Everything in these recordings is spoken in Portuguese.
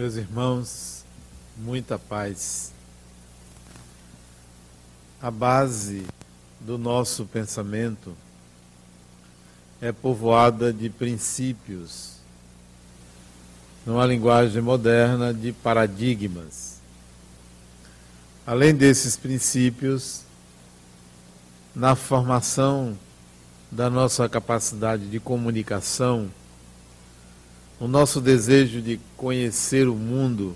Meus irmãos, muita paz. A base do nosso pensamento é povoada de princípios, numa linguagem moderna, de paradigmas. Além desses princípios, na formação da nossa capacidade de comunicação, o nosso desejo de conhecer o mundo,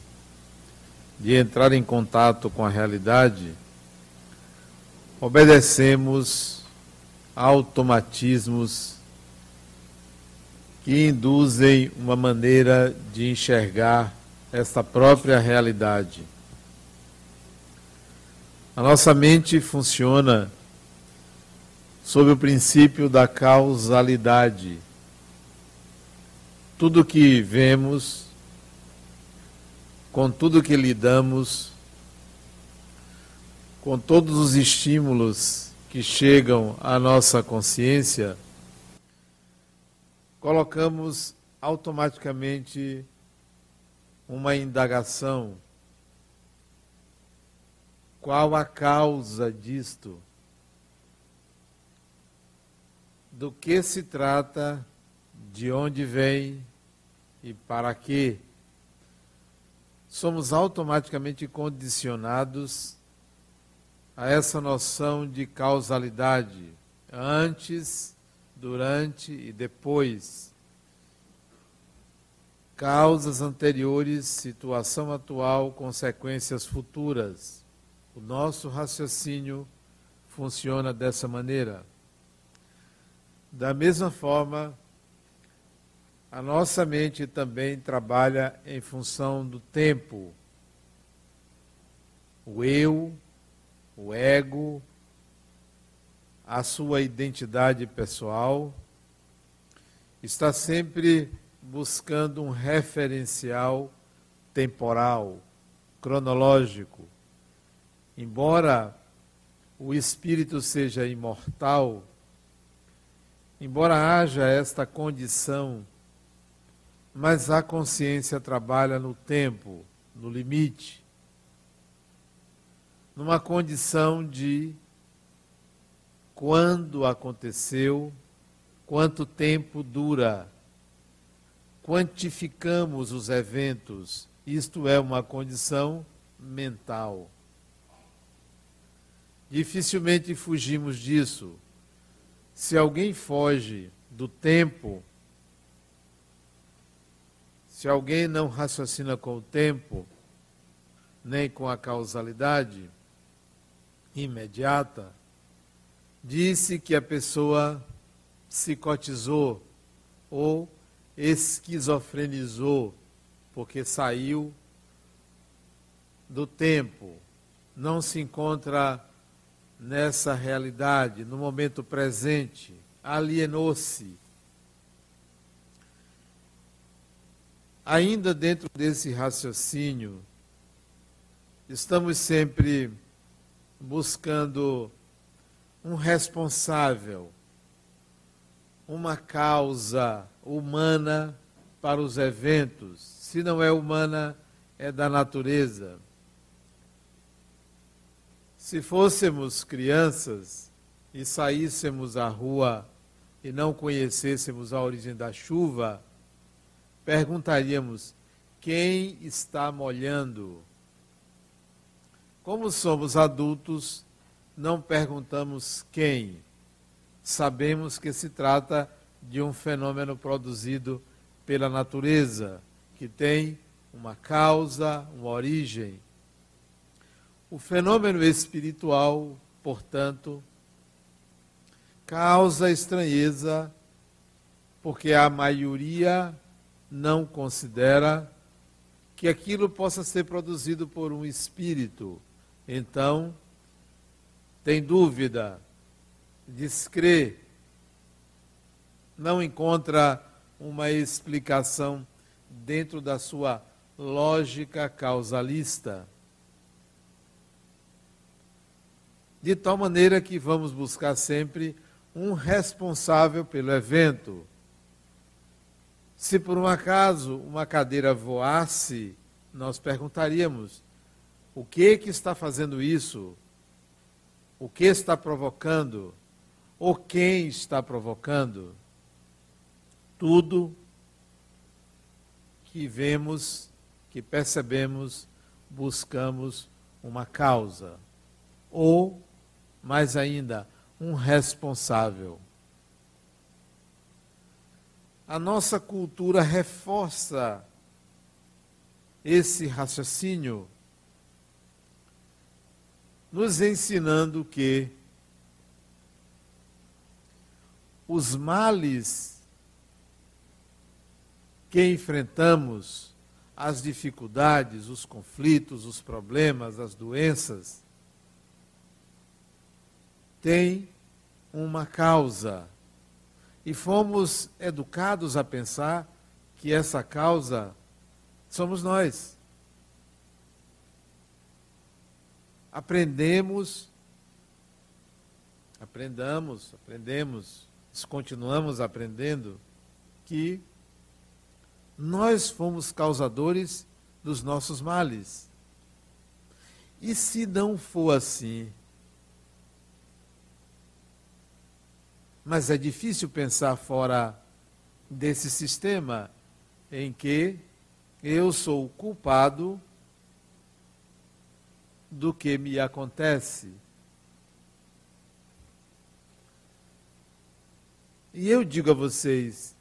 de entrar em contato com a realidade, obedecemos automatismos que induzem uma maneira de enxergar esta própria realidade. A nossa mente funciona sob o princípio da causalidade tudo que vemos, com tudo que lidamos, com todos os estímulos que chegam à nossa consciência, colocamos automaticamente uma indagação. Qual a causa disto? Do que se trata de onde vem e para quê, somos automaticamente condicionados a essa noção de causalidade antes, durante e depois. Causas anteriores, situação atual, consequências futuras. O nosso raciocínio funciona dessa maneira. Da mesma forma, a nossa mente também trabalha em função do tempo. O eu, o ego, a sua identidade pessoal, está sempre buscando um referencial temporal, cronológico. Embora o espírito seja imortal, embora haja esta condição mas a consciência trabalha no tempo, no limite, numa condição de quando aconteceu, quanto tempo dura. Quantificamos os eventos, isto é uma condição mental. Dificilmente fugimos disso. Se alguém foge do tempo, se alguém não raciocina com o tempo, nem com a causalidade imediata, disse que a pessoa psicotizou ou esquizofrenizou, porque saiu do tempo, não se encontra nessa realidade, no momento presente, alienou-se ainda dentro desse raciocínio, estamos sempre buscando um responsável, uma causa humana para os eventos. Se não é humana, é da natureza. Se fôssemos crianças e saíssemos à rua e não conhecêssemos a origem da chuva, perguntaríamos: quem está molhando? Como somos adultos, não perguntamos quem. Sabemos que se trata de um fenômeno produzido pela natureza, que tem uma causa, uma origem. O fenômeno espiritual, portanto, causa estranheza, porque a maioria não considera que aquilo possa ser produzido por um espírito. Então, tem dúvida, descrê, não encontra uma explicação dentro da sua lógica causalista. De tal maneira que vamos buscar sempre um responsável pelo evento se por um acaso uma cadeira voasse nós perguntaríamos: o que que está fazendo isso? O que está provocando? Ou quem está provocando? Tudo que vemos, que percebemos, buscamos uma causa. Ou, mais ainda, um responsável. A nossa cultura reforça esse raciocínio, nos ensinando que os males que enfrentamos, as dificuldades, os conflitos, os problemas, as doenças, têm uma causa. E fomos educados a pensar que essa causa somos nós. Aprendemos, aprendamos, aprendemos, continuamos aprendendo que nós fomos causadores dos nossos males. E se não for assim, Mas é difícil pensar fora desse sistema em que eu sou culpado do que me acontece. E eu digo a vocês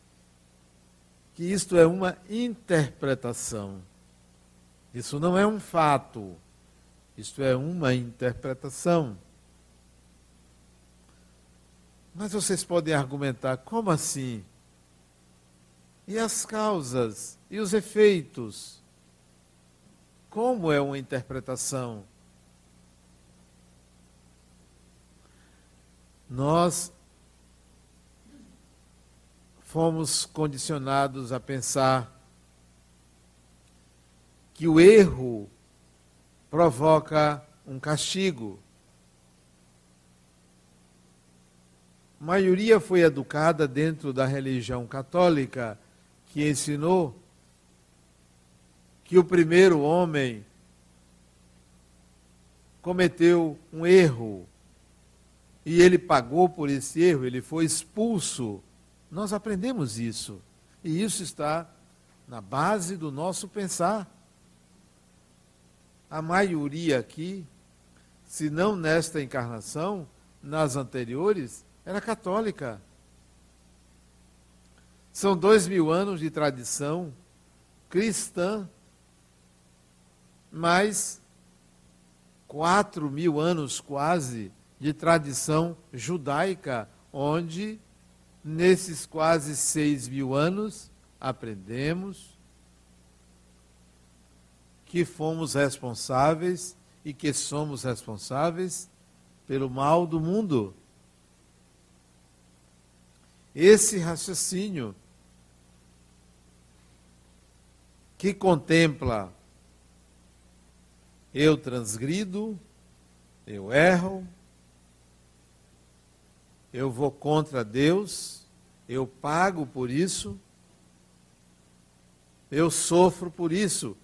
que isto é uma interpretação. Isso não é um fato. Isto é uma interpretação. Mas vocês podem argumentar, como assim? E as causas? E os efeitos? Como é uma interpretação? Nós fomos condicionados a pensar que o erro provoca um castigo. A maioria foi educada dentro da religião católica, que ensinou que o primeiro homem cometeu um erro e ele pagou por esse erro, ele foi expulso. Nós aprendemos isso. E isso está na base do nosso pensar. A maioria aqui, se não nesta encarnação, nas anteriores, era católica. São dois mil anos de tradição cristã, mais quatro mil anos quase de tradição judaica, onde nesses quase seis mil anos aprendemos que fomos responsáveis e que somos responsáveis pelo mal do mundo. Esse raciocínio que contempla eu transgrido, eu erro, eu vou contra Deus, eu pago por isso, eu sofro por isso.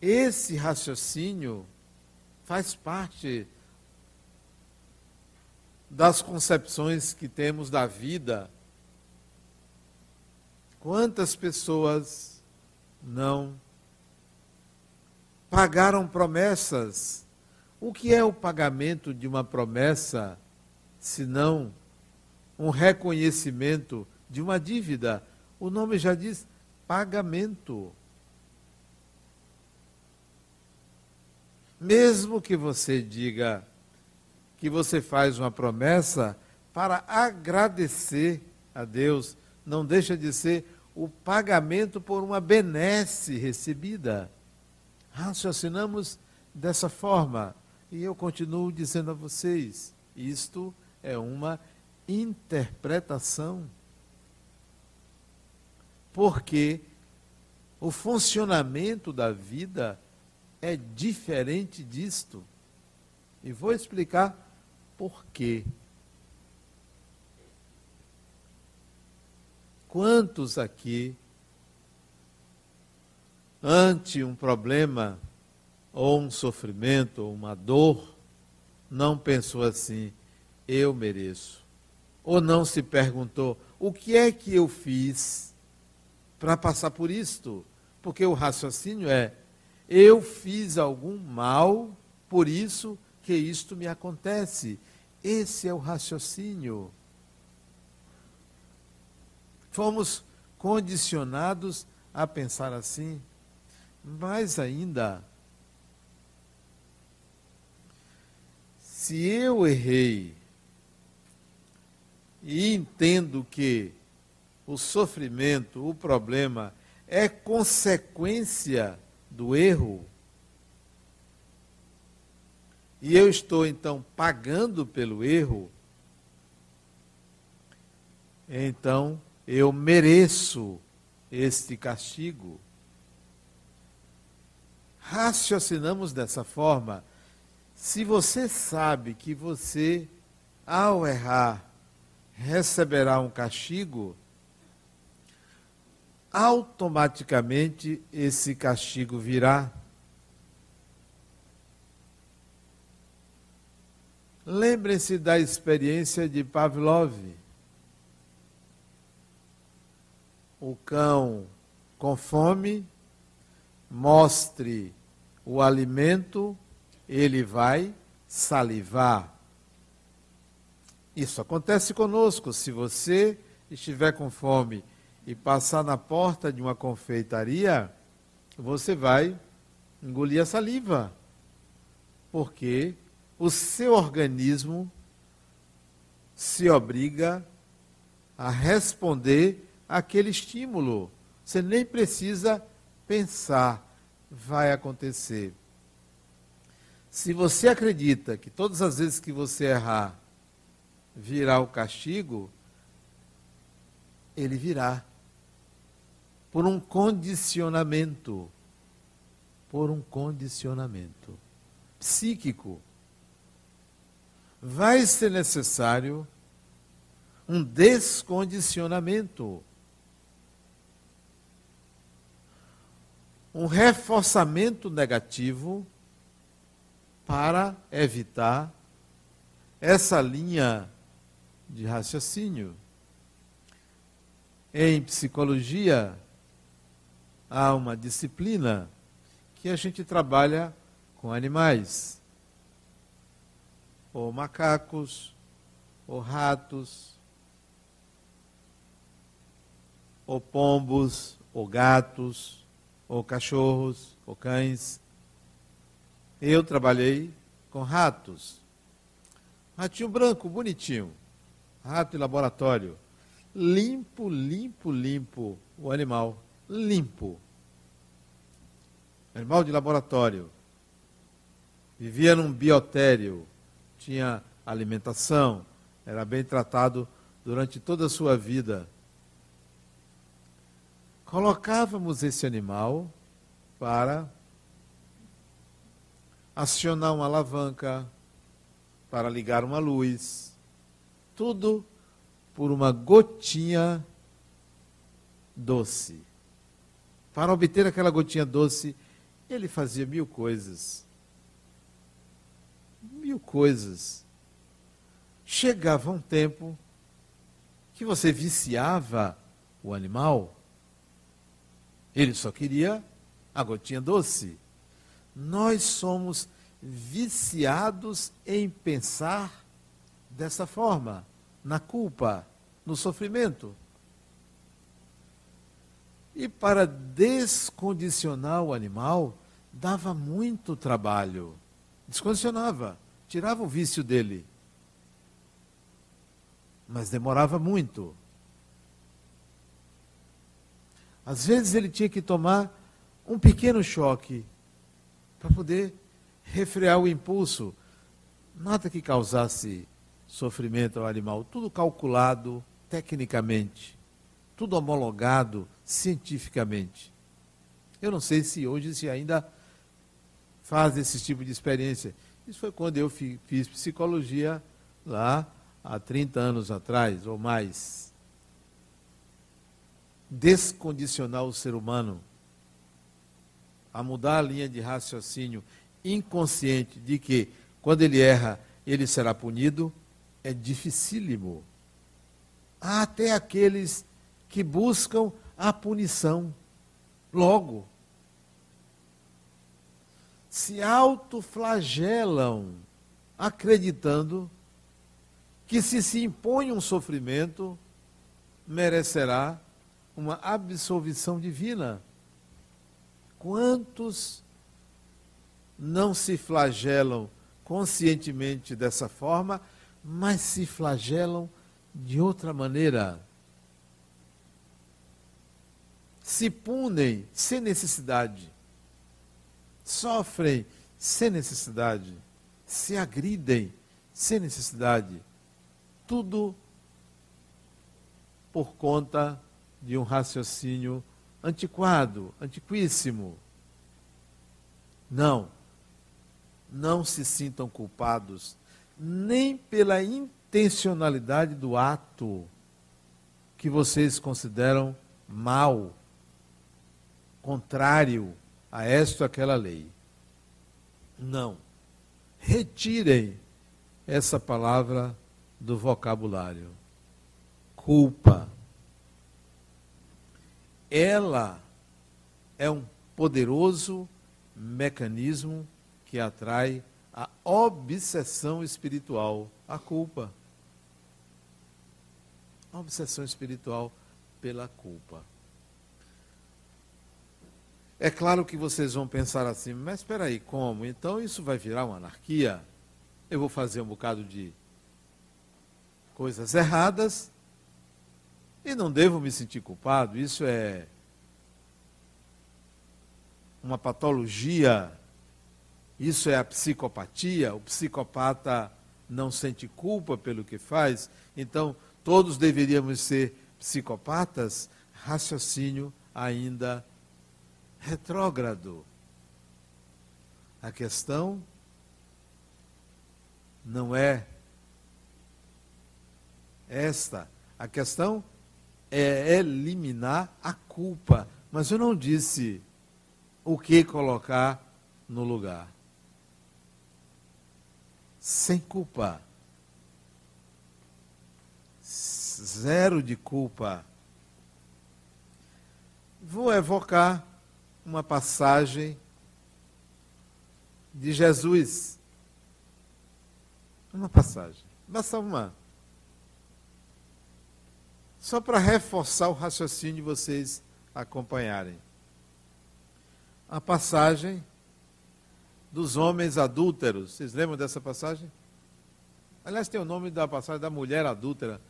Esse raciocínio faz parte das concepções que temos da vida Quantas pessoas não pagaram promessas? O que é o pagamento de uma promessa, senão um reconhecimento de uma dívida? O nome já diz pagamento. Mesmo que você diga que você faz uma promessa para agradecer a Deus, não deixa de ser o pagamento por uma benesse recebida. Raciocinamos dessa forma. E eu continuo dizendo a vocês: isto é uma interpretação. Porque o funcionamento da vida é diferente disto. E vou explicar por quê. Quantos aqui ante um problema, ou um sofrimento, ou uma dor, não pensou assim, eu mereço. Ou não se perguntou, o que é que eu fiz para passar por isto? Porque o raciocínio é, eu fiz algum mal, por isso que isto me acontece. Esse é o raciocínio. Fomos condicionados a pensar assim. Mais ainda, se eu errei e entendo que o sofrimento, o problema, é consequência do erro, e eu estou então pagando pelo erro, então eu mereço este castigo. Raciocinamos dessa forma. Se você sabe que você, ao errar, receberá um castigo, automaticamente esse castigo virá. Lembrem-se da experiência de Pavlov. O cão com fome, mostre o alimento, ele vai salivar. Isso acontece conosco. Se você estiver com fome e passar na porta de uma confeitaria, você vai engolir a saliva, porque o seu organismo se obriga a responder àquele estímulo. Você nem precisa pensar, vai acontecer. Se você acredita que todas as vezes que você errar virá o castigo, ele virá por um condicionamento, por um condicionamento psíquico. Vai ser necessário um descondicionamento, um reforçamento negativo para evitar essa linha de raciocínio. Em psicologia, há uma disciplina que a gente trabalha com animais, ou macacos, ou ratos, ou pombos, ou gatos, ou cachorros, ou cães. Eu trabalhei com ratos. Ratinho branco, bonitinho. Rato em laboratório. Limpo, limpo, limpo o animal limpo. Animal de laboratório. Vivia num biotério, tinha alimentação, era bem tratado durante toda a sua vida. Colocávamos esse animal para acionar uma alavanca, para ligar uma luz, tudo por uma gotinha doce. Para obter aquela gotinha doce, ele fazia mil coisas. Mil coisas. Chegava um tempo que você viciava o animal. Ele só queria a gotinha doce. Nós somos viciados em pensar dessa forma, na culpa, no sofrimento. E para descondicionar o animal, dava muito trabalho. Descondicionava, tirava o vício dele. Mas demorava muito. Às vezes ele tinha que tomar um pequeno choque para poder refrear o impulso. Nada que causasse sofrimento ao animal, tudo calculado tecnicamente, tudo homologado cientificamente. Eu não sei se hoje se ainda faz esse tipo de experiência. Isso foi quando eu fiz psicologia lá há 30 anos atrás ou mais. Descondicionar o ser humano. a mudar a linha de raciocínio inconsciente de que, quando ele erra, ele será punido, é dificílimo. Há até aqueles que buscam a punição logo. Se autoflagelam, acreditando que se se impõe um sofrimento, merecerá uma absolvição divina. Quantos não se flagelam conscientemente dessa forma, mas se flagelam de outra maneira? Se punem sem necessidade, sofrem sem necessidade, se agridem sem necessidade. Tudo por conta de um raciocínio antiquado, antiquíssimo. Não. Não se sintam culpados nem pela intencionalidade do ato que vocês consideram mal, contrário a esta ou aquela lei. Não. Retirem essa palavra do vocabulário. Culpa. Ela é um poderoso mecanismo que atrai a obsessão espiritual, a culpa. A obsessão espiritual pela culpa. É claro que vocês vão pensar assim, mas espera aí, como? Então isso vai virar uma anarquia? Eu vou fazer um bocado de coisas erradas e não devo me sentir culpado? Isso é uma patologia? Isso é a psicopatia? O psicopata não sente culpa pelo que faz? Então, todos deveríamos ser psicopatas? Raciocínio ainda retrógrado. A questão não é esta. A questão é eliminar a culpa. Mas eu não disse o que colocar no lugar. Sem culpa. Zero de culpa. Vou evocar uma passagem de Jesus. Uma passagem. Basta uma. Só para reforçar o raciocínio de vocês acompanharem. A passagem dos homens adúlteros. Vocês lembram dessa passagem? Aliás, tem o nome da passagem da mulher adúltera,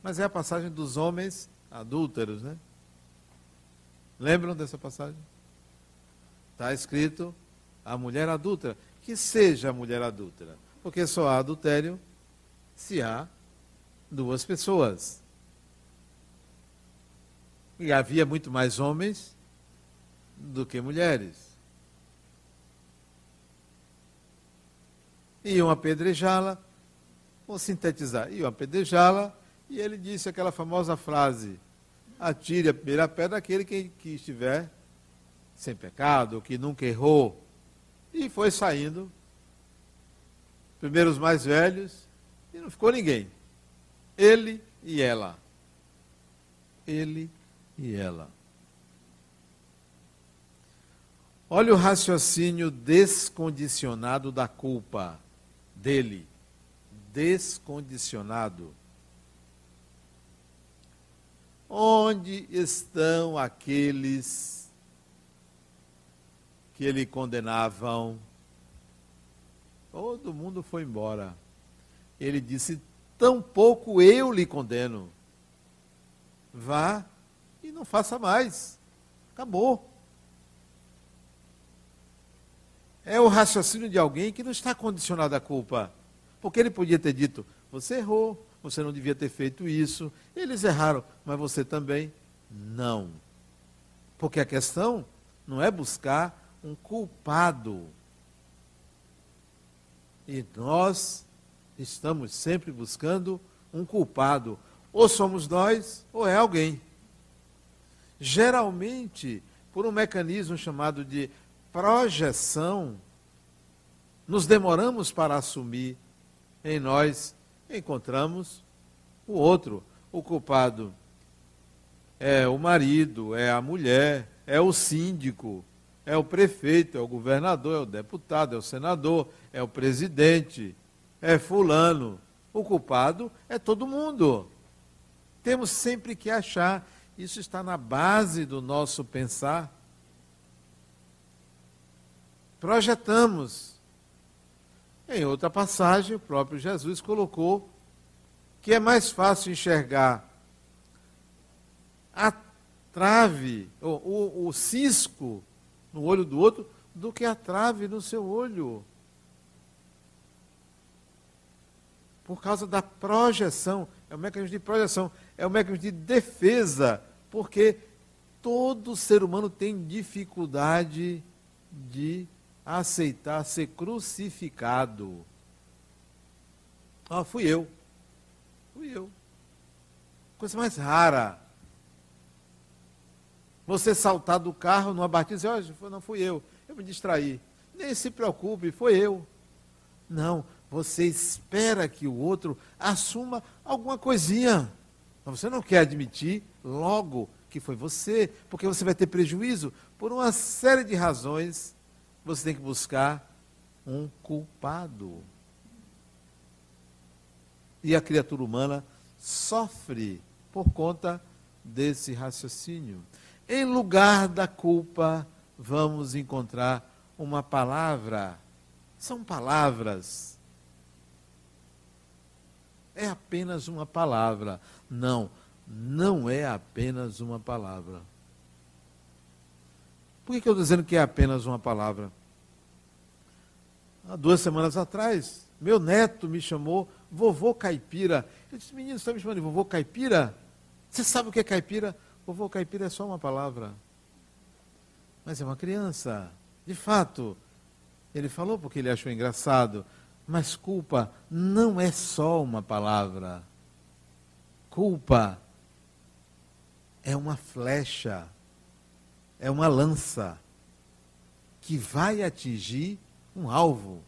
mas é a passagem dos homens adúlteros, né? Lembram dessa passagem? Está escrito a mulher adúltera. Que seja a mulher adúltera. Porque só há adultério se há duas pessoas. E havia muito mais homens do que mulheres. Iam apedrejá-la, vou sintetizar, iam apedrejá-la, e ele disse aquela famosa frase: atire a primeira pedra aquele que, que estiver sem pecado, que nunca errou. E foi saindo. Primeiro os mais velhos, e não ficou ninguém. Ele e ela. Ele e ela. Olha o raciocínio descondicionado da culpa dele. Descondicionado. Onde estão aqueles que ele condenavam. Todo mundo foi embora. Ele disse: Tampouco eu lhe condeno. Vá e não faça mais. Acabou. É o raciocínio de alguém que não está condicionado à culpa. Porque ele podia ter dito: Você errou, você não devia ter feito isso. Eles erraram, mas você também. Não. Porque a questão não é buscar um culpado. E nós estamos sempre buscando um culpado. Ou somos nós, ou é alguém. Geralmente, por um mecanismo chamado de projeção, nos demoramos para assumir em nós, encontramos o outro. O culpado é o marido, é a mulher, é o síndico, é o prefeito, é o governador, é o deputado, é o senador, é o presidente, é fulano. O culpado é todo mundo. Temos sempre que achar, isso está na base do nosso pensar. Projetamos. Em outra passagem, o próprio Jesus colocou que é mais fácil enxergar a trave, o, o, o cisco no olho do outro, do que a trave no seu olho. Por causa da projeção, é um mecanismo de projeção, é um mecanismo de defesa, porque todo ser humano tem dificuldade de aceitar ser crucificado. Ah, fui eu. Fui eu. Coisa mais rara. Você saltar do carro numa batida e dizer, não fui eu, eu me distraí. Nem se preocupe, foi eu. Não, você espera que o outro assuma alguma coisinha. Mas você não quer admitir logo que foi você, porque você vai ter prejuízo por uma série de razões. Você tem que buscar um culpado. E a criatura humana sofre por conta desse raciocínio. Em lugar da culpa, vamos encontrar uma palavra. São palavras. É apenas uma palavra. Não, não é apenas uma palavra. Por que eu estou dizendo que é apenas uma palavra? Há duas semanas atrás, meu neto me chamou vovô caipira. Eu disse, menino, você está me chamando de vovô caipira? Você sabe o que é caipira? Vovô caipira é só uma palavra. Mas é uma criança. De fato, ele falou porque ele achou engraçado. Mas culpa não é só uma palavra. Culpa é uma flecha, é uma lança que vai atingir um alvo.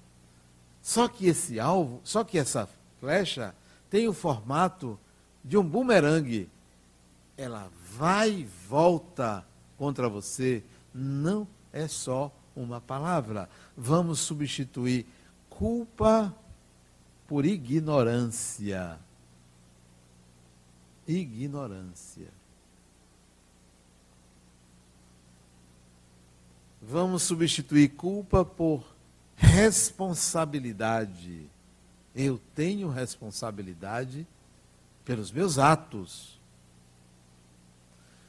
Só que esse alvo, só que essa flecha tem o formato de um bumerangue. Ela vai e volta contra você, não é só uma palavra. Vamos substituir culpa por ignorância. Ignorância. Vamos substituir culpa por responsabilidade. Eu tenho responsabilidade pelos meus atos.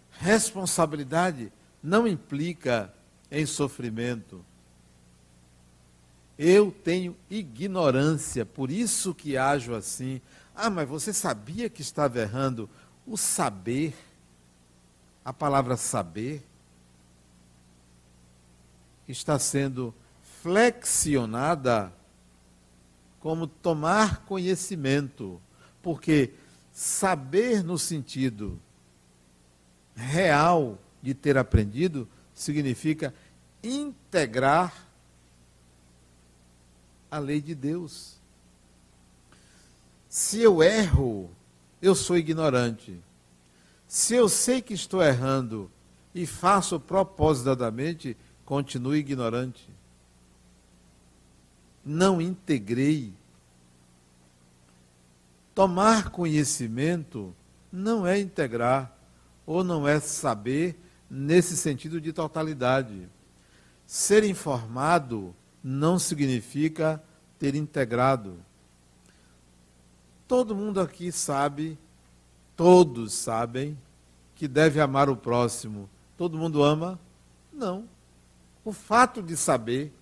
Responsabilidade não implica em sofrimento. Eu tenho ignorância, por isso que ajo assim. Ah, mas você sabia que estava errando? O saber, a palavra saber, está sendo flexionada como tomar conhecimento, porque saber no sentido real de ter aprendido significa integrar a lei de Deus. Se eu erro, eu sou ignorante. Se eu sei que estou errando e faço propositadamente, continuo ignorante. Não integrei. Tomar conhecimento não é integrar ou não é saber nesse sentido de totalidade. Ser informado não significa ter integrado. Todo mundo aqui sabe, todos sabem, que deve amar o próximo. Todo mundo ama? Não. O fato de saber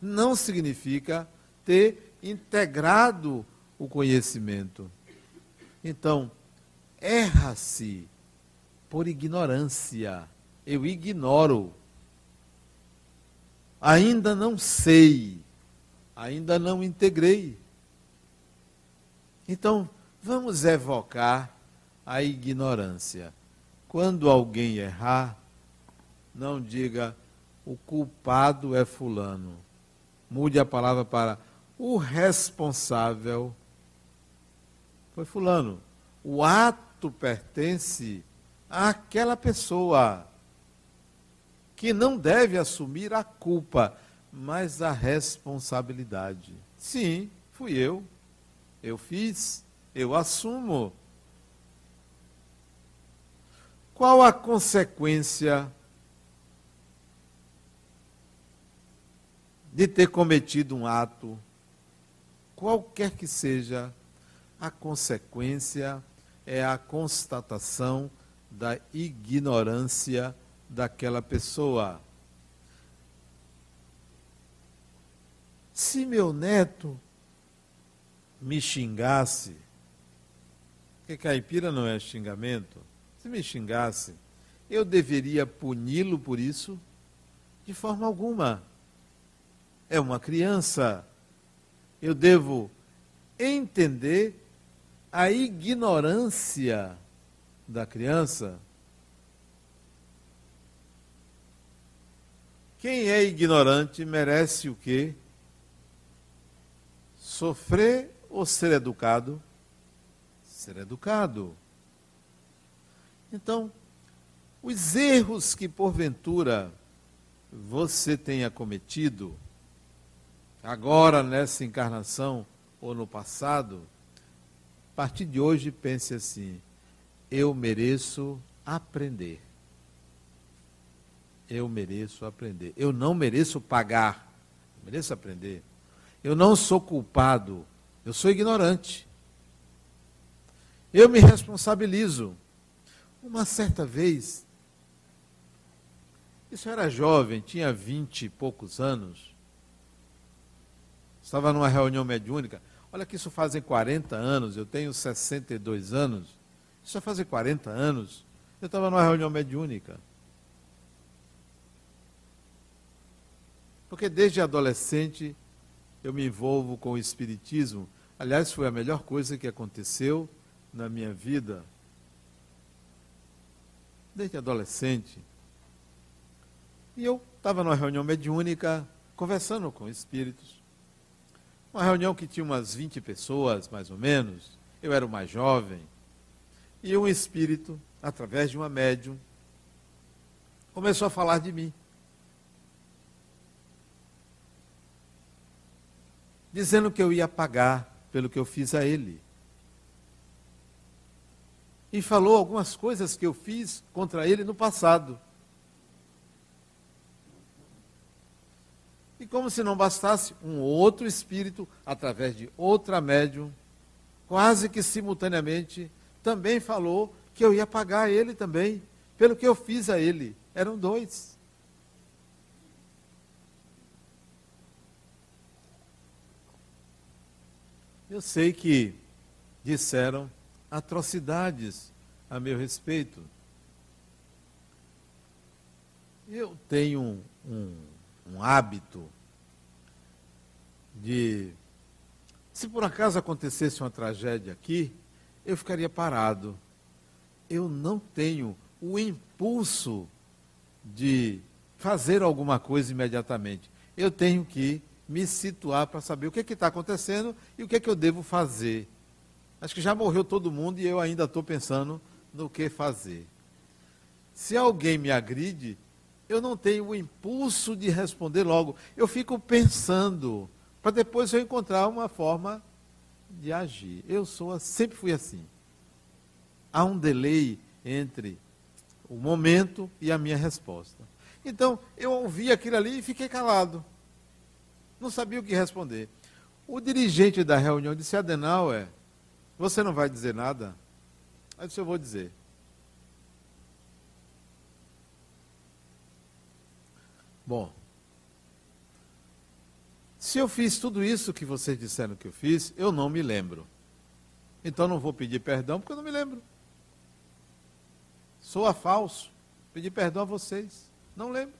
não significa ter integrado o conhecimento. Então, erra-se por ignorância. Eu ignoro. Ainda não sei. Ainda não integrei. Então, vamos evocar a ignorância. Quando alguém errar, não diga, o culpado é Fulano. Mude a palavra para o responsável foi Fulano. O ato pertence àquela pessoa que não deve assumir a culpa, mas a responsabilidade. Sim, fui eu. Eu fiz, eu assumo. Qual a consequência de ter cometido um ato, qualquer que seja, a consequência é a constatação da ignorância daquela pessoa. Se meu neto me xingasse, porque caipira não é xingamento, se me xingasse, eu deveria puni-lo por isso? De forma alguma. É uma criança. Eu devo entender a ignorância da criança Quem é ignorante merece o quê? Sofrer ou ser educado? Ser educado. Então, os erros que porventura você tenha cometido, agora nessa encarnação ou no passado, a partir de hoje pense assim: eu mereço aprender eu mereço aprender. Eu não mereço pagar, eu mereço aprender. Eu não sou culpado, eu sou ignorante. Eu me responsabilizo. Uma certa vez, isso era jovem, tinha vinte e poucos anos, estava numa reunião mediúnica. Olha que isso fazem 40 anos, eu tenho 62 anos. Isso já fazem 40 anos. Eu estava numa reunião mediúnica. Porque desde adolescente eu me envolvo com o Espiritismo. Aliás, foi a melhor coisa que aconteceu na minha vida. Desde adolescente. E eu estava numa reunião mediúnica, conversando com espíritos. Uma reunião que tinha umas 20 pessoas, mais ou menos. Eu era o mais jovem. E um espírito, através de uma médium, começou a falar de mim. dizendo que eu ia pagar pelo que eu fiz a ele. E falou algumas coisas que eu fiz contra ele no passado. E como se não bastasse, um outro espírito, através de outra médium, quase que simultaneamente, também falou que eu ia pagar ele também, pelo que eu fiz a ele. Eram dois. Eu sei que disseram atrocidades a meu respeito. Eu tenho um, um, um hábito de. Se por acaso acontecesse uma tragédia aqui, eu ficaria parado. Eu não tenho o impulso de fazer alguma coisa imediatamente. Eu tenho que me situar para saber o que é está acontecendo e o que é que eu devo fazer. Acho que já morreu todo mundo e eu ainda estou pensando no que fazer. Se alguém me agride, eu não tenho o impulso de responder logo. Eu fico pensando, para depois eu encontrar uma forma de agir. Eu sou, sempre fui assim. Há um delay entre o momento e a minha resposta. Então, eu ouvi aquilo ali e fiquei calado. Não sabia o que responder. O dirigente da reunião disse: Adenauer, você não vai dizer nada? Aí disse: Eu vou dizer. Bom, se eu fiz tudo isso que vocês disseram que eu fiz, eu não me lembro. Então não vou pedir perdão porque eu não me lembro. Sou falso. Pedir perdão a vocês. Não lembro.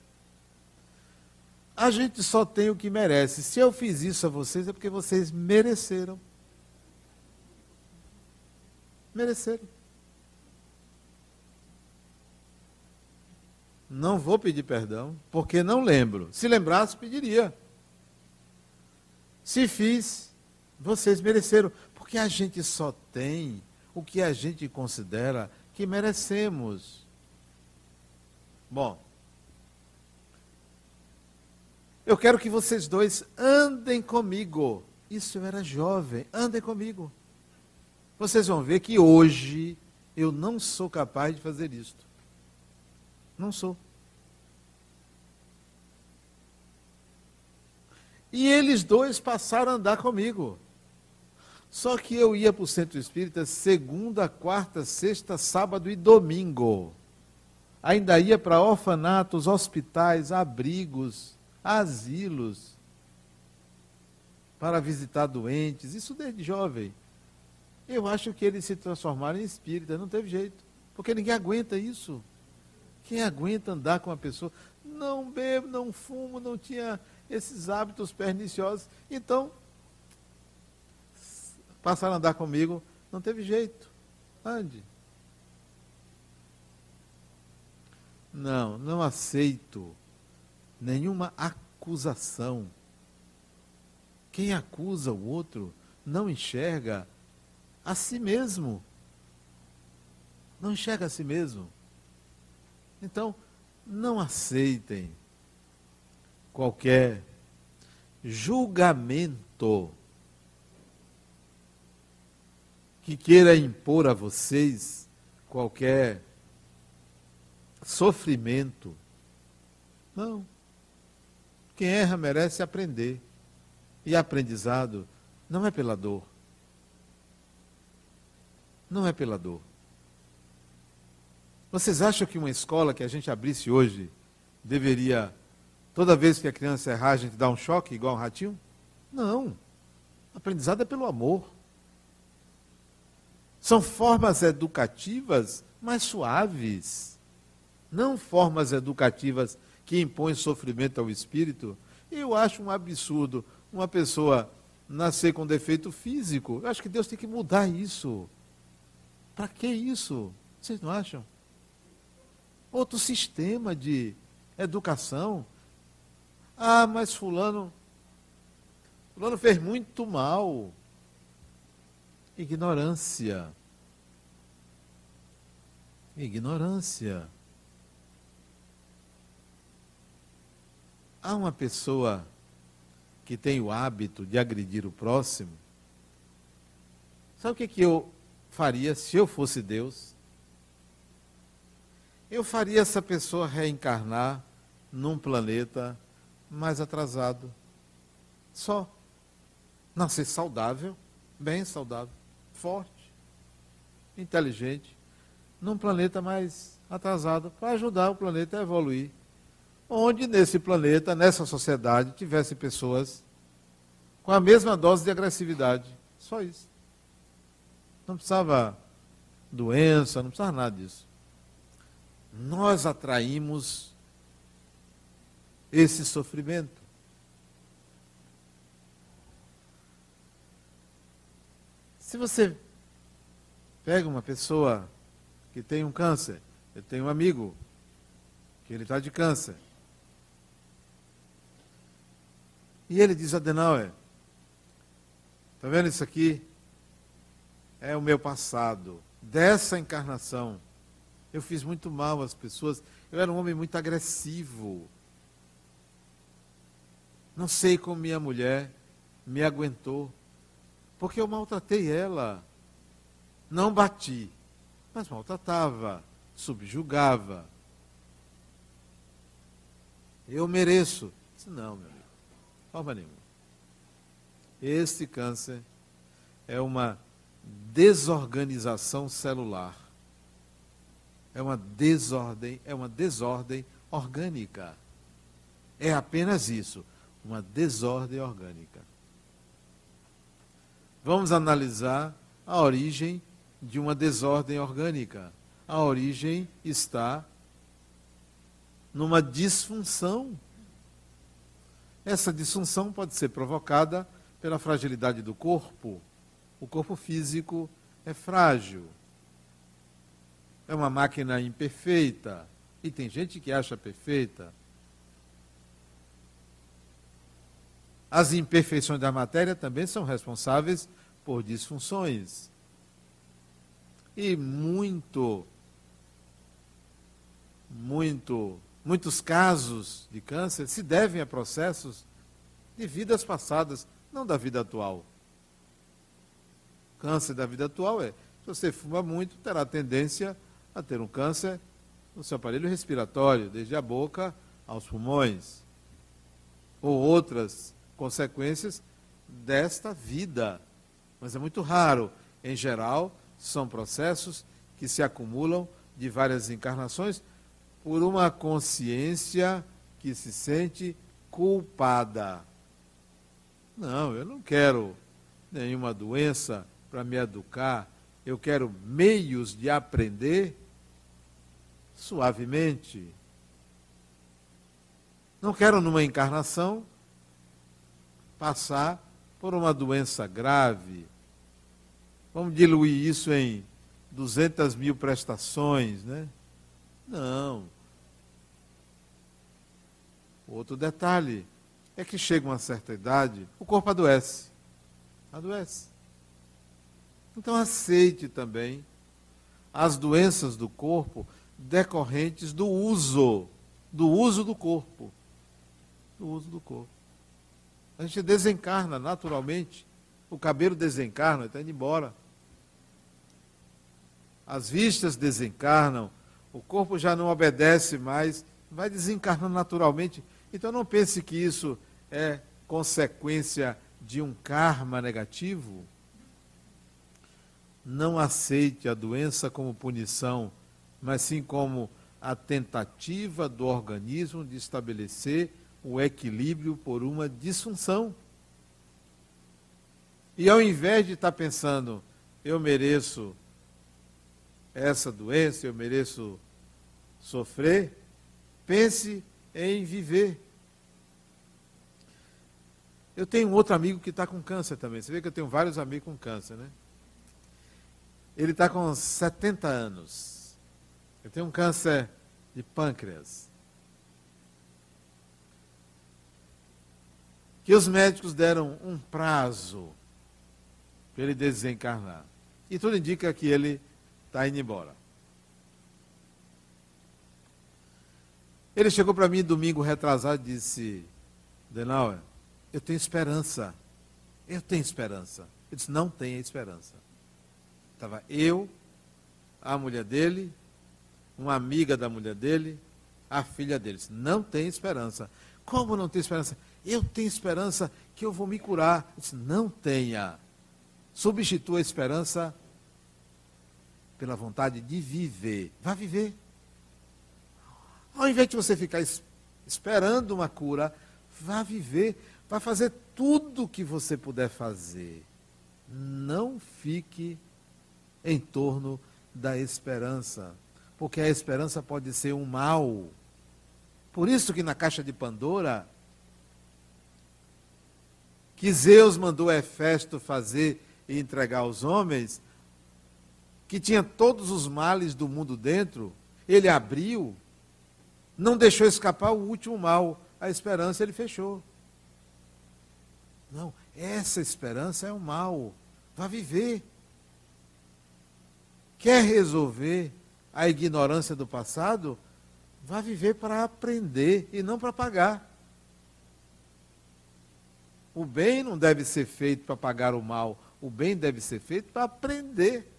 A gente só tem o que merece. Se eu fiz isso a vocês, é porque vocês mereceram. Mereceram. Não vou pedir perdão, porque não lembro. Se lembrasse, pediria. Se fiz, vocês mereceram. Porque a gente só tem o que a gente considera que merecemos. Bom, eu quero que vocês dois andem comigo. Isso eu era jovem, andem comigo. Vocês vão ver que hoje eu não sou capaz de fazer isto. Não sou. E eles dois passaram a andar comigo. Só que eu ia para o centro espírita segunda, quarta, sexta, sábado e domingo. Ainda ia para orfanatos, hospitais, abrigos, asilos, para visitar doentes, isso desde jovem. Eu acho que eles se transformaram em espírita, não teve jeito. Porque ninguém aguenta isso. Quem aguenta andar com uma pessoa? Não bebo, não fumo, não tinha esses hábitos perniciosos. Então, passaram a andar comigo, não teve jeito. Ande. Não, não aceito nenhuma acusação. Quem acusa o outro não enxerga a si mesmo. Não enxerga a si mesmo. Então, não aceitem qualquer julgamento que queira impor a vocês qualquer sofrimento. Não. Quem erra merece aprender. E aprendizado não é pela dor não é pela dor. Vocês acham que uma escola que a gente abrisse hoje deveria, toda vez que a criança errar, a gente dar um choque igual um ratinho? Não. aprendizado é pelo amor. São formas educativas mais suaves. Não formas educativas que impõem sofrimento ao espírito. Eu acho um absurdo uma pessoa nascer com defeito físico. Eu acho que Deus tem que mudar isso. Para que isso? Vocês não acham? Outro sistema de educação. Ah, mas fulano fulano fez muito mal. Ignorância. Ignorância. Há uma pessoa que tem o hábito de agredir o próximo. Sabe o que, que eu faria se eu fosse Deus? Eu faria essa pessoa reencarnar num planeta mais atrasado. Só. Nascer saudável, bem saudável, forte, inteligente, num planeta mais atrasado, para ajudar o planeta a evoluir. Onde nesse planeta, nessa sociedade, tivesse pessoas com a mesma dose de agressividade. Só isso. Não precisava doença, não precisava nada disso. Nós atraímos esse sofrimento. Se você pega uma pessoa que tem um câncer, eu tenho um amigo que ele está de câncer. E ele diz, Adenauer, está vendo isso aqui? é o meu passado, dessa encarnação. Eu fiz muito mal às pessoas. Eu era um homem muito agressivo. Não sei como minha mulher me aguentou. Porque eu maltratei ela. Não bati, mas maltratava, subjugava. Eu mereço. Disse, não, meu amigo, forma nenhuma. Este câncer é uma desorganização celular. É uma desordem, é uma desordem orgânica. É apenas isso, uma desordem orgânica. Vamos analisar a origem de uma desordem orgânica. A origem está numa disfunção. Essa disfunção pode ser provocada pela fragilidade do corpo, o corpo físico é frágil. É uma máquina imperfeita E tem gente que acha perfeita. As imperfeições da matéria também são responsáveis por disfunções. E muito, muito, muitos casos de câncer se devem a processos de vidas passadas, não da vida atual. Câncer da vida atual é, se você fuma muito, terá tendência a ter um câncer no seu aparelho respiratório, desde a boca aos pulmões, ou outras consequências desta vida. Mas é muito raro. Em geral, são processos que se acumulam de várias encarnações por uma consciência que se sente culpada. Não, eu não quero nenhuma doença para me educar, eu quero meios de aprender suavemente. Não quero, numa encarnação, passar por uma doença grave. Vamos diluir isso em 200 mil prestações, né? Não. Outro detalhe é que chega uma certa idade, o corpo adoece. Adoece. Então aceite também as doenças do corpo decorrentes do uso, do uso do corpo. Do uso do corpo. A gente desencarna naturalmente. O cabelo desencarna, está indo embora. As vistas desencarnam, o corpo já não obedece mais, vai desencarnando naturalmente. Então não pense que isso é consequência de um karma negativo. Não aceite a doença como punição mas sim como a tentativa do organismo de estabelecer o equilíbrio por uma disfunção. E ao invés de estar pensando, eu mereço essa doença, eu mereço sofrer, pense em viver. Eu tenho um outro amigo que está com câncer também. Você vê que eu tenho vários amigos com câncer, né? Ele está com 70 anos. Eu tenho um câncer de pâncreas. Que os médicos deram um prazo para ele desencarnar. E tudo indica que ele está indo embora. Ele chegou para mim domingo retrasado e disse: Denauer, eu tenho esperança. Eu tenho esperança. Ele disse: Não tenha esperança. Estava eu, a mulher dele uma amiga da mulher dele, a filha deles. Não tem esperança. Como não tem esperança? Eu tenho esperança que eu vou me curar. disse, não tenha. Substitua a esperança pela vontade de viver. Vá viver. Ao invés de você ficar esperando uma cura, vá viver. Vá fazer tudo o que você puder fazer. Não fique em torno da esperança porque a esperança pode ser um mal. Por isso que na caixa de Pandora, que Zeus mandou Hefesto fazer e entregar aos homens, que tinha todos os males do mundo dentro, ele abriu, não deixou escapar o último mal, a esperança ele fechou. Não, essa esperança é o mal. Vá viver. Quer resolver? a ignorância do passado, vá viver para aprender e não para pagar. O bem não deve ser feito para pagar o mal, o bem deve ser feito para aprender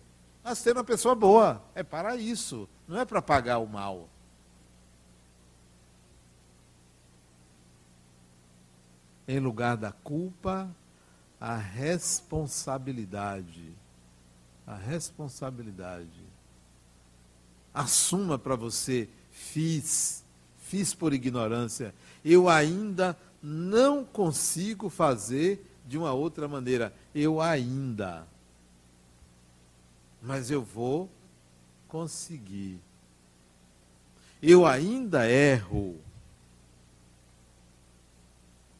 a ser uma pessoa boa. É para isso, não é para pagar o mal. Em lugar da culpa, a responsabilidade. A responsabilidade assuma para você: fiz, fiz por ignorância. Eu ainda não consigo fazer de uma outra maneira. Eu ainda. Mas eu vou conseguir. Eu ainda erro.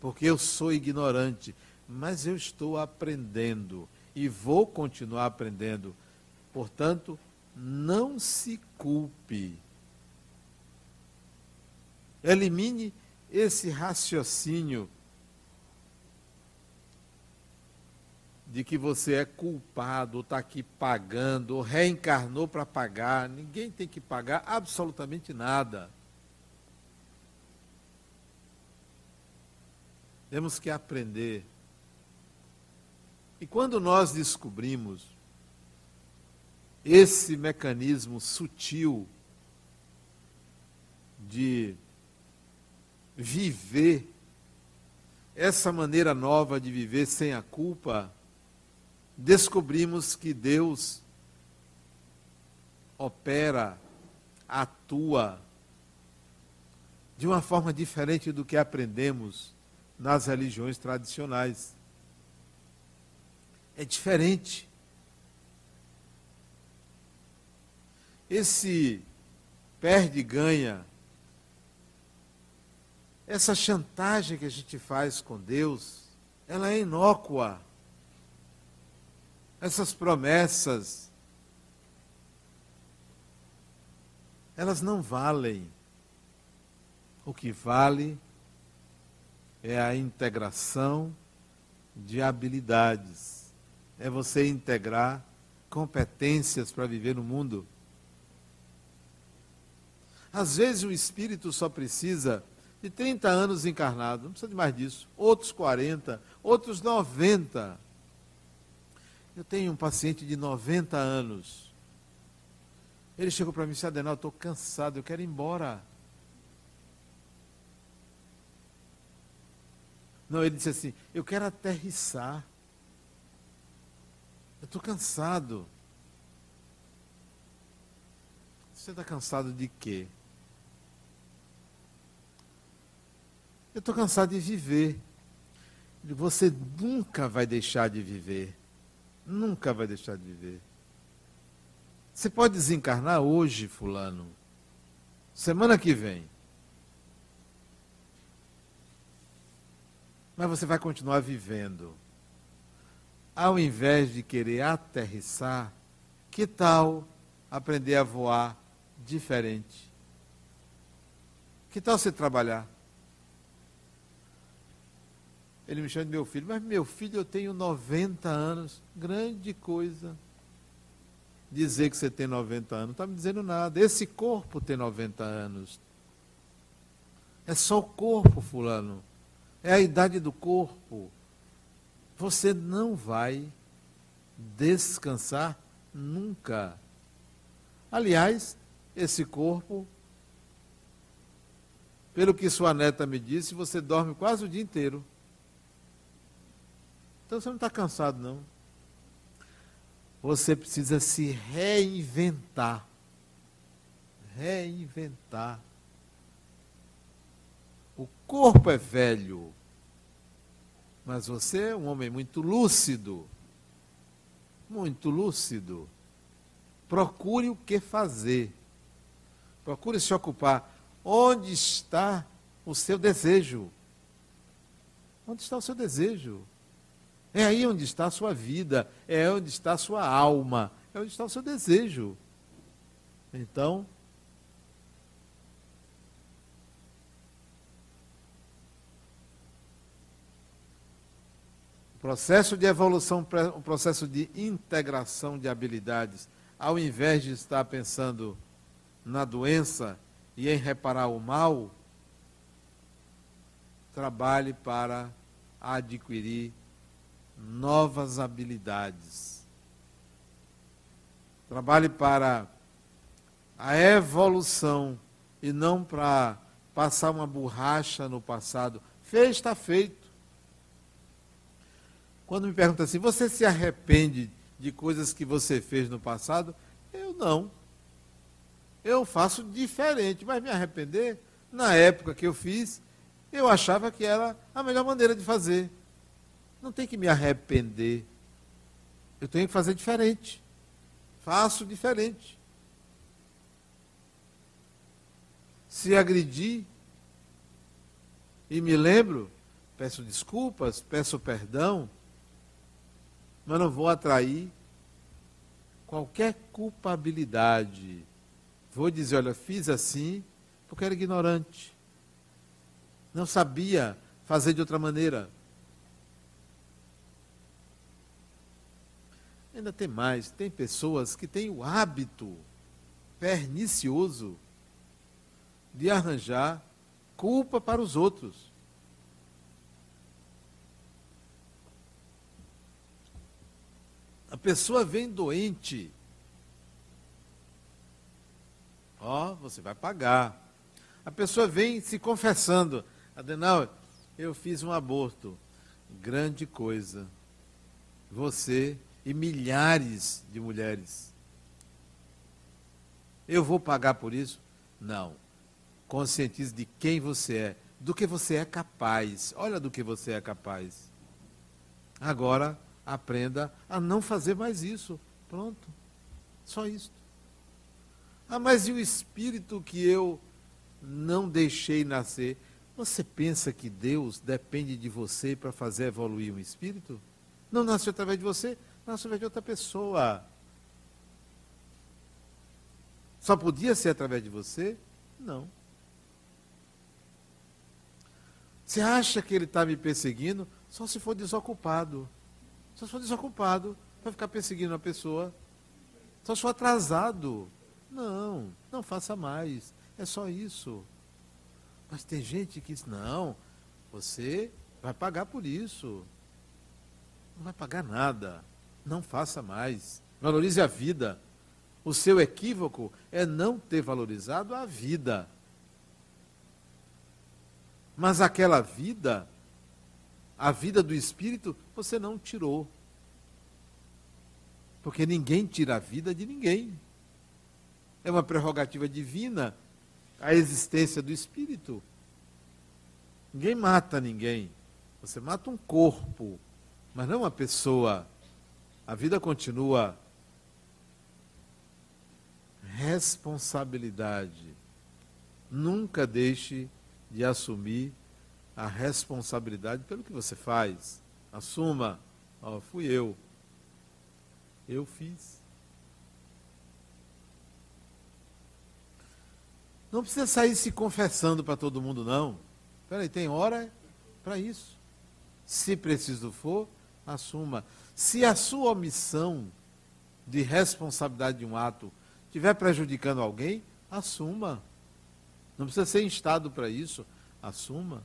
Porque eu sou ignorante. Mas eu estou aprendendo. E vou continuar aprendendo. Portanto, não se culpe. Elimine esse raciocínio de que você é culpado, está aqui pagando, ou reencarnou para pagar. Ninguém tem que pagar absolutamente nada. Temos que aprender. E quando nós descobrimos esse mecanismo sutil de viver, essa maneira nova de viver sem a culpa, descobrimos que Deus opera, atua de uma forma diferente do que aprendemos nas religiões tradicionais. É diferente. Esse perde-ganha, essa chantagem que a gente faz com Deus, ela é inócua essas promessas, elas não valem. O que vale é a integração de habilidades. É você integrar competências para viver no mundo. Às vezes o espírito só precisa de 30 anos encarnado, não precisa de mais disso. Outros 40, outros 90. Eu tenho um paciente de 90 anos. Ele chegou para mim e disse, Adenal, estou cansado, eu quero ir embora. Não, ele disse assim, eu quero aterrissar. Eu estou cansado. Você está cansado de quê? Eu estou cansado de viver. Você nunca vai deixar de viver nunca vai deixar de viver. Você pode desencarnar hoje, Fulano, semana que vem. Mas você vai continuar vivendo. Ao invés de querer aterrissar, que tal aprender a voar diferente? Que tal você trabalhar? Ele me chama de meu filho, mas meu filho, eu tenho 90 anos. Grande coisa. Dizer que você tem 90 anos, não está me dizendo nada. Esse corpo tem 90 anos. É só o corpo, fulano. É a idade do corpo. Você não vai descansar nunca. Aliás, esse corpo, pelo que sua neta me disse, você dorme quase o dia inteiro. Então você não está cansado, não. Você precisa se reinventar. Reinventar. O corpo é velho, mas você é um homem muito lúcido. Muito lúcido. Procure o que fazer. Procure se ocupar. Onde está o seu desejo? Onde está o seu desejo? É aí onde está a sua vida, é onde está a sua alma, é onde está o seu desejo. Então, o processo de evolução, o processo de integração de habilidades, ao invés de estar pensando na doença e em reparar o mal, trabalhe para adquirir novas habilidades. Trabalhe para a evolução e não para passar uma borracha no passado. Fez, está feito. Quando me perguntam assim, você se arrepende de coisas que você fez no passado? Eu não. Eu faço diferente, mas me arrepender, na época que eu fiz, eu achava que era a melhor maneira de fazer. Não tem que me arrepender. Eu tenho que fazer diferente. Faço diferente. Se agredi e me lembro, peço desculpas, peço perdão, mas não vou atrair qualquer culpabilidade. Vou dizer, olha, fiz assim porque era ignorante. Não sabia fazer de outra maneira. Ainda tem mais, tem pessoas que têm o hábito pernicioso de arranjar culpa para os outros. A pessoa vem doente. Ó, oh, você vai pagar. A pessoa vem se confessando. Adenal, eu fiz um aborto. Grande coisa. Você e milhares de mulheres. Eu vou pagar por isso? Não. Conscientize de quem você é, do que você é capaz. Olha do que você é capaz. Agora, aprenda a não fazer mais isso. Pronto. Só isso. Ah, mas e o espírito que eu não deixei nascer? Você pensa que Deus depende de você para fazer evoluir um espírito? Não nasceu através de você? Você vai de outra pessoa. Só podia ser através de você? Não. Você acha que ele está me perseguindo? Só se for desocupado. Só se for desocupado, vai ficar perseguindo a pessoa. Só se for atrasado. Não, não faça mais. É só isso. Mas tem gente que diz, não, você vai pagar por isso. Não vai pagar nada não faça mais. Valorize a vida. O seu equívoco é não ter valorizado a vida. Mas aquela vida, a vida do espírito, você não tirou. Porque ninguém tira a vida de ninguém. É uma prerrogativa divina a existência do espírito. Ninguém mata ninguém. Você mata um corpo, mas não uma pessoa. A vida continua. Responsabilidade. Nunca deixe de assumir a responsabilidade pelo que você faz. Assuma. Ó, fui eu. Eu fiz. Não precisa sair se confessando para todo mundo, não. Peraí, tem hora para isso. Se preciso for, assuma. Se a sua omissão de responsabilidade de um ato estiver prejudicando alguém, assuma. Não precisa ser instado para isso, assuma.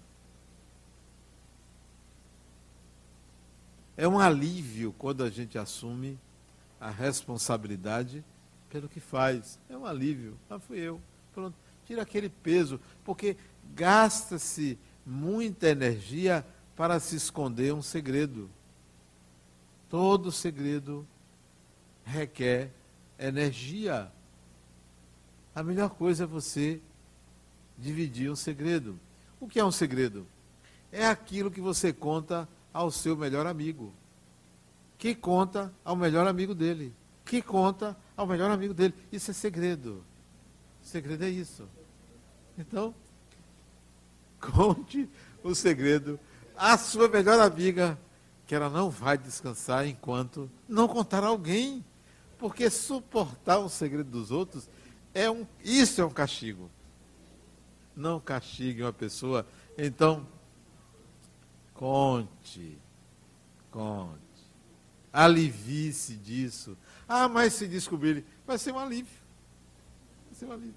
É um alívio quando a gente assume a responsabilidade pelo que faz. É um alívio. Ah, fui eu. Pronto. Tira aquele peso, porque gasta-se muita energia para se esconder um segredo. Todo segredo requer energia. A melhor coisa é você dividir um segredo. O que é um segredo? É aquilo que você conta ao seu melhor amigo. Que conta ao melhor amigo dele. Que conta ao melhor amigo dele. Isso é segredo. Segredo é isso. Então, conte o segredo à sua melhor amiga que ela não vai descansar enquanto não contar a alguém. Porque suportar o segredo dos outros é um, isso é um castigo. Não castigue uma pessoa. Então, conte. Conte. Alivie-se disso. Ah, mas se descobrir, vai ser um alívio. Vai ser um alívio.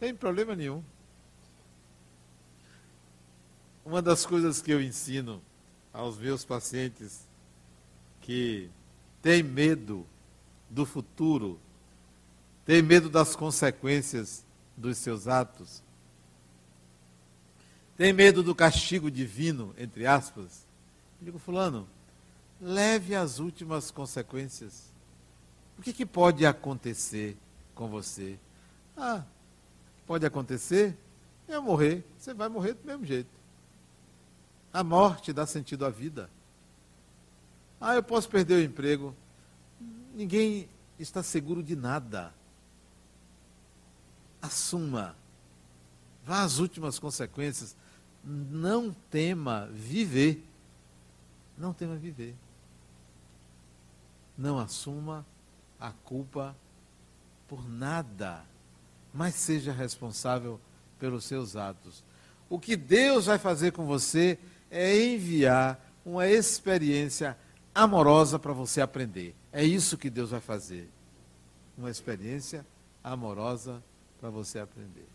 Tem problema nenhum. Uma das coisas que eu ensino aos meus pacientes que têm medo do futuro, têm medo das consequências dos seus atos, têm medo do castigo divino, entre aspas. Eu digo, fulano, leve as últimas consequências. O que, que pode acontecer com você? Ah, pode acontecer? Eu morrer. Você vai morrer do mesmo jeito. A morte dá sentido à vida. Ah, eu posso perder o emprego. Ninguém está seguro de nada. Assuma. Vá às últimas consequências. Não tema viver. Não tema viver. Não assuma a culpa por nada, mas seja responsável pelos seus atos. O que Deus vai fazer com você é enviar uma experiência amorosa para você aprender. É isso que Deus vai fazer. Uma experiência amorosa para você aprender.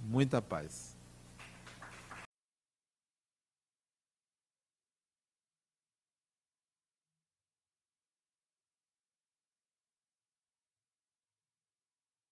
Muita paz.